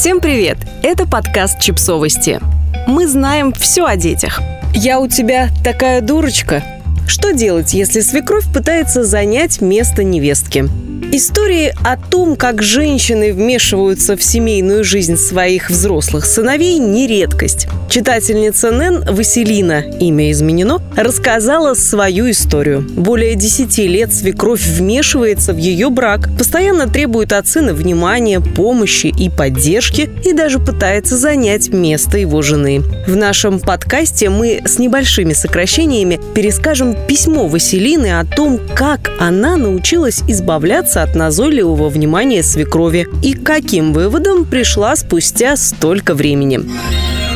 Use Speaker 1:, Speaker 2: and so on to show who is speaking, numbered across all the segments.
Speaker 1: Всем привет! Это подкаст «Чипсовости». Мы знаем все о детях. Я у тебя такая дурочка. Что делать, если свекровь пытается занять место невестки? Истории о том, как женщины вмешиваются в семейную жизнь своих взрослых сыновей, не редкость. Читательница Нэн Василина, имя изменено, рассказала свою историю. Более 10 лет свекровь вмешивается в ее брак, постоянно требует от сына внимания, помощи и поддержки и даже пытается занять место его жены. В нашем подкасте мы с небольшими сокращениями перескажем письмо Василины о том, как она научилась избавляться от назойливого внимания свекрови и каким выводам пришла спустя столько времени.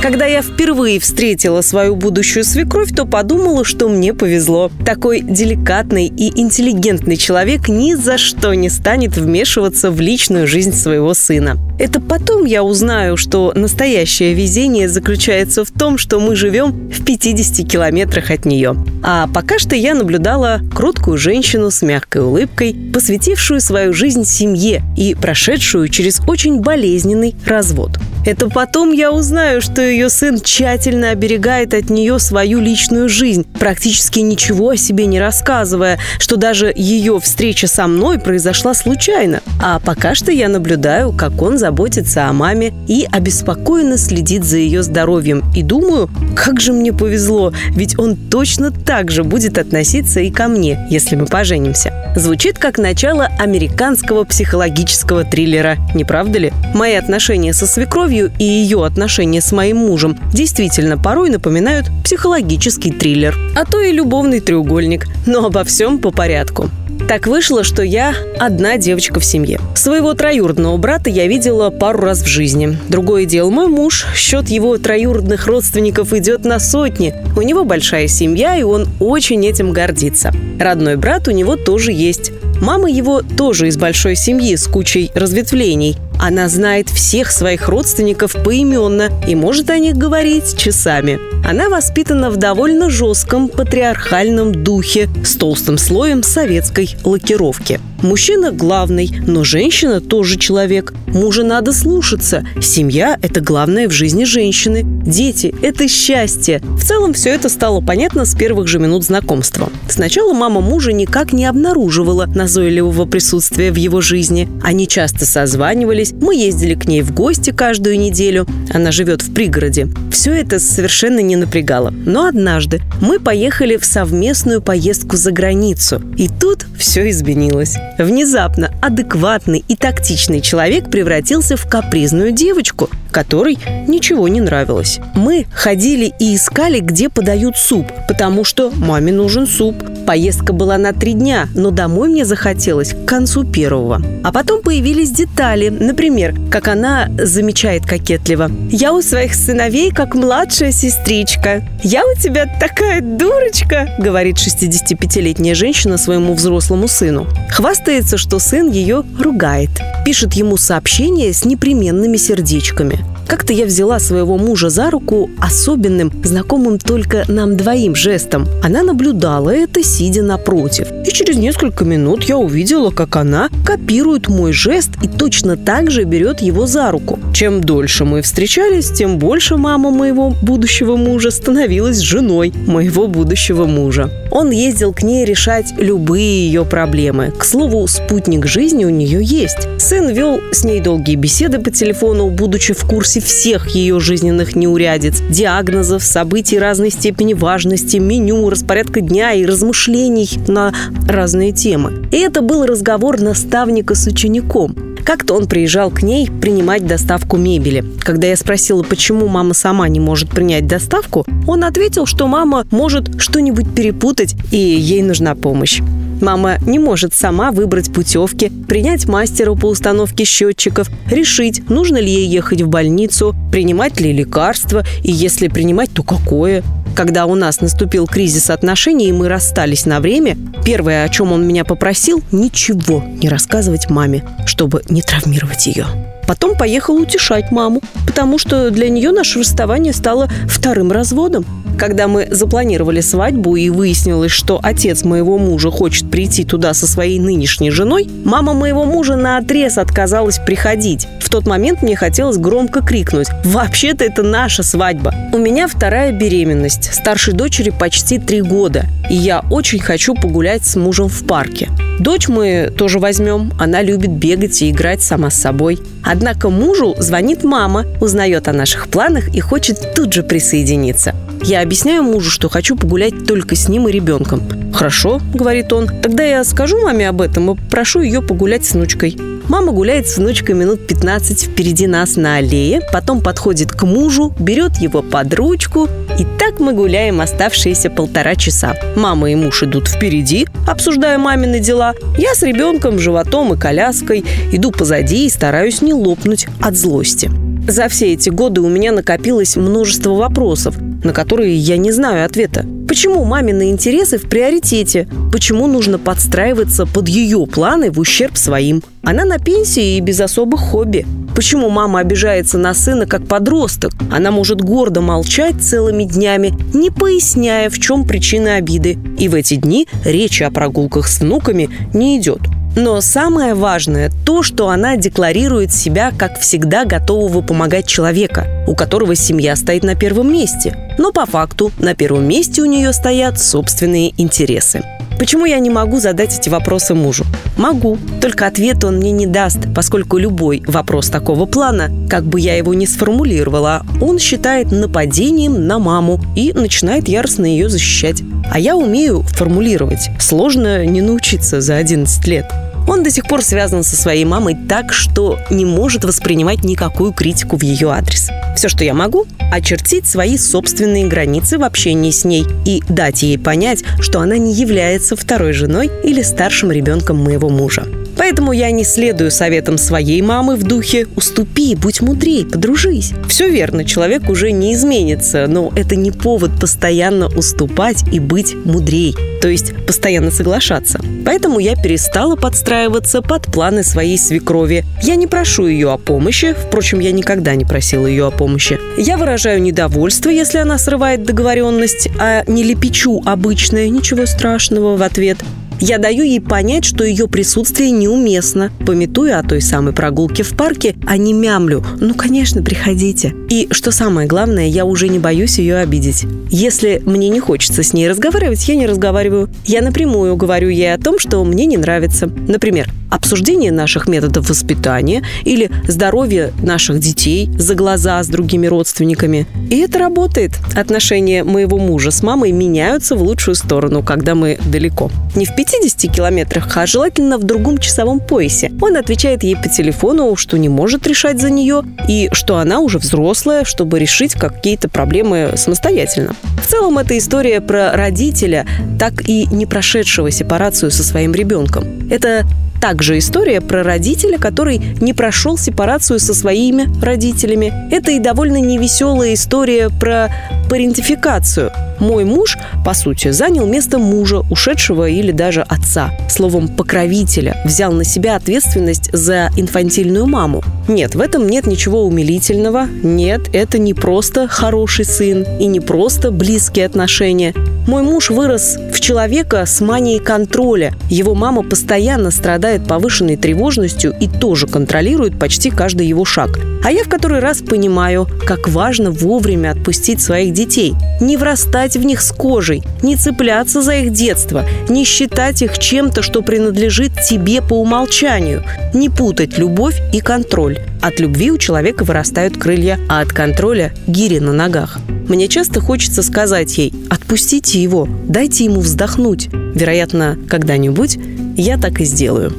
Speaker 1: Когда я впервые встретила свою будущую свекровь, то подумала, что мне повезло. Такой деликатный и интеллигентный человек ни за что не станет вмешиваться в личную жизнь своего сына. Это потом я узнаю, что настоящее везение заключается в том, что мы живем в 50 километрах от нее. А пока что я наблюдала кроткую женщину с мягкой улыбкой, посвятившую свою жизнь семье и прошедшую через очень болезненный развод. Это потом я узнаю, что ее сын тщательно оберегает от нее свою личную жизнь, практически ничего о себе не рассказывая, что даже ее встреча со мной произошла случайно. А пока что я наблюдаю, как он заботится о маме и обеспокоенно следит за ее здоровьем. И думаю, как же мне повезло, ведь он точно так же будет относиться и ко мне, если мы поженимся. Звучит как начало американского психологического триллера, не правда ли? Мои отношения со свекровью и ее отношения с моим мужем действительно порой напоминают психологический триллер, а то и любовный треугольник. Но обо всем по порядку. Так вышло, что я одна девочка в семье. Своего троюродного брата я видела пару раз в жизни. Другое дело, мой муж, счет его троюродных родственников идет на сотни. У него большая семья, и он очень этим гордится. Родной брат у него тоже есть. Мама его тоже из большой семьи с кучей разветвлений. Она знает всех своих родственников поименно и может о них говорить часами. Она воспитана в довольно жестком патриархальном духе с толстым слоем советской лакировки. Мужчина главный, но женщина тоже человек. Мужа надо слушаться. Семья – это главное в жизни женщины. Дети – это счастье. В целом все это стало понятно с первых же минут знакомства. Сначала мама мужа никак не обнаруживала назойливого присутствия в его жизни. Они часто созванивались, мы ездили к ней в гости каждую неделю. Она живет в пригороде. Все это совершенно не напрягало. Но однажды мы поехали в совместную поездку за границу. И тут все изменилось. Внезапно адекватный и тактичный человек превратился в капризную девочку, которой ничего не нравилось. Мы ходили и искали, где подают суп, потому что маме нужен суп. Поездка была на три дня, но домой мне захотелось к концу первого. А потом появились детали. Например, как она замечает кокетливо. «Я у своих сыновей как младшая сестричка. Я у тебя такая дурочка», говорит 65-летняя женщина своему взрослому сыну. Хвастается, что сын ее ругает. Пишет ему сообщения с непременными сердечками. Как-то я взяла своего мужа за руку особенным, знакомым только нам двоим жестом. Она наблюдала это, сидя напротив. И через несколько минут я увидела, как она копирует мой жест и точно так же берет его за руку. Чем дольше мы встречались, тем больше мама моего будущего мужа становилась женой моего будущего мужа. Он ездил к ней решать любые ее проблемы. К слову, спутник жизни у нее есть. Сын вел с ней долгие беседы по телефону, будучи в курсе всех ее жизненных неурядиц, диагнозов, событий разной степени важности, меню, распорядка дня и размышлений на разные темы. И это был разговор наставника с учеником. Как-то он приезжал к ней принимать доставку мебели. Когда я спросила, почему мама сама не может принять доставку, он ответил, что мама может что-нибудь перепутать, и ей нужна помощь. Мама не может сама выбрать путевки, принять мастера по установке счетчиков, решить, нужно ли ей ехать в больницу, принимать ли лекарства, и если принимать, то какое. Когда у нас наступил кризис отношений и мы расстались на время, первое, о чем он меня попросил, ничего не рассказывать маме, чтобы не травмировать ее. Потом поехал утешать маму, потому что для нее наше расставание стало вторым разводом. Когда мы запланировали свадьбу и выяснилось, что отец моего мужа хочет прийти туда со своей нынешней женой, мама моего мужа на отрез отказалась приходить. В тот момент мне хотелось громко крикнуть «Вообще-то это наша свадьба!» У меня вторая беременность, старшей дочери почти три года, и я очень хочу погулять с мужем в парке. Дочь мы тоже возьмем, она любит бегать и играть сама с собой. Однако мужу звонит мама, узнает о наших планах и хочет тут же присоединиться. Я объясняю мужу, что хочу погулять только с ним и ребенком. «Хорошо», — говорит он, — «тогда я скажу маме об этом и прошу ее погулять с внучкой». Мама гуляет с внучкой минут 15 впереди нас на аллее, потом подходит к мужу, берет его под ручку, и так мы гуляем оставшиеся полтора часа. Мама и муж идут впереди, обсуждая мамины дела. Я с ребенком, животом и коляской иду позади и стараюсь не лопнуть от злости. За все эти годы у меня накопилось множество вопросов, на которые я не знаю ответа. Почему мамины интересы в приоритете? Почему нужно подстраиваться под ее планы в ущерб своим? Она на пенсии и без особых хобби. Почему мама обижается на сына как подросток? Она может гордо молчать целыми днями, не поясняя, в чем причина обиды. И в эти дни речи о прогулках с внуками не идет. Но самое важное – то, что она декларирует себя как всегда готового помогать человека, у которого семья стоит на первом месте. Но по факту на первом месте у нее стоят собственные интересы. Почему я не могу задать эти вопросы мужу? Могу, только ответ он мне не даст, поскольку любой вопрос такого плана, как бы я его ни сформулировала, он считает нападением на маму и начинает яростно ее защищать. А я умею формулировать. Сложно не научиться за 11 лет. Он до сих пор связан со своей мамой так, что не может воспринимать никакую критику в ее адрес. Все, что я могу, очертить свои собственные границы в общении с ней и дать ей понять, что она не является второй женой или старшим ребенком моего мужа. Поэтому я не следую советам своей мамы в духе «уступи, будь мудрей, подружись». Все верно, человек уже не изменится, но это не повод постоянно уступать и быть мудрей, то есть постоянно соглашаться. Поэтому я перестала подстраиваться под планы своей свекрови. Я не прошу ее о помощи, впрочем, я никогда не просила ее о помощи. Я выражаю недовольство, если она срывает договоренность, а не лепечу обычное «ничего страшного» в ответ. Я даю ей понять, что ее присутствие неуместно, пометуя о той самой прогулке в парке, а не мямлю «ну, конечно, приходите». И, что самое главное, я уже не боюсь ее обидеть. Если мне не хочется с ней разговаривать, я не разговариваю. Я напрямую говорю ей о том, что мне не нравится. Например, обсуждение наших методов воспитания или здоровье наших детей за глаза с другими родственниками. И это работает. Отношения моего мужа с мамой меняются в лучшую сторону, когда мы далеко. Не в 50 километрах, а желательно в другом часовом поясе. Он отвечает ей по телефону, что не может решать за нее, и что она уже взрослая, чтобы решить какие-то проблемы самостоятельно. В целом, это история про родителя, так и не прошедшего сепарацию со своим ребенком. Это также история про родителя, который не прошел сепарацию со своими родителями. Это и довольно невеселая история про парентификацию. Мой муж, по сути, занял место мужа, ушедшего или даже отца. Словом, покровителя. Взял на себя ответственность за инфантильную маму. Нет, в этом нет ничего умилительного. Нет, это не просто хороший сын и не просто близкие отношения. Мой муж вырос в человека с манией контроля. Его мама постоянно страдает повышенной тревожностью и тоже контролирует почти каждый его шаг. А я в который раз понимаю, как важно вовремя отпустить своих детей. Не врастать в них с кожей, не цепляться за их детство, не считать их чем-то, что принадлежит тебе по умолчанию, не путать любовь и контроль. От любви у человека вырастают крылья, а от контроля – гири на ногах. Мне часто хочется сказать ей «отпустите его, дайте ему вздохнуть». Вероятно, когда-нибудь я так и сделаю.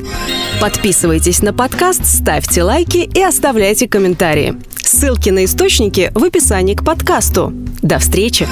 Speaker 2: Подписывайтесь на подкаст, ставьте лайки и оставляйте комментарии. Ссылки на источники в описании к подкасту. До встречи!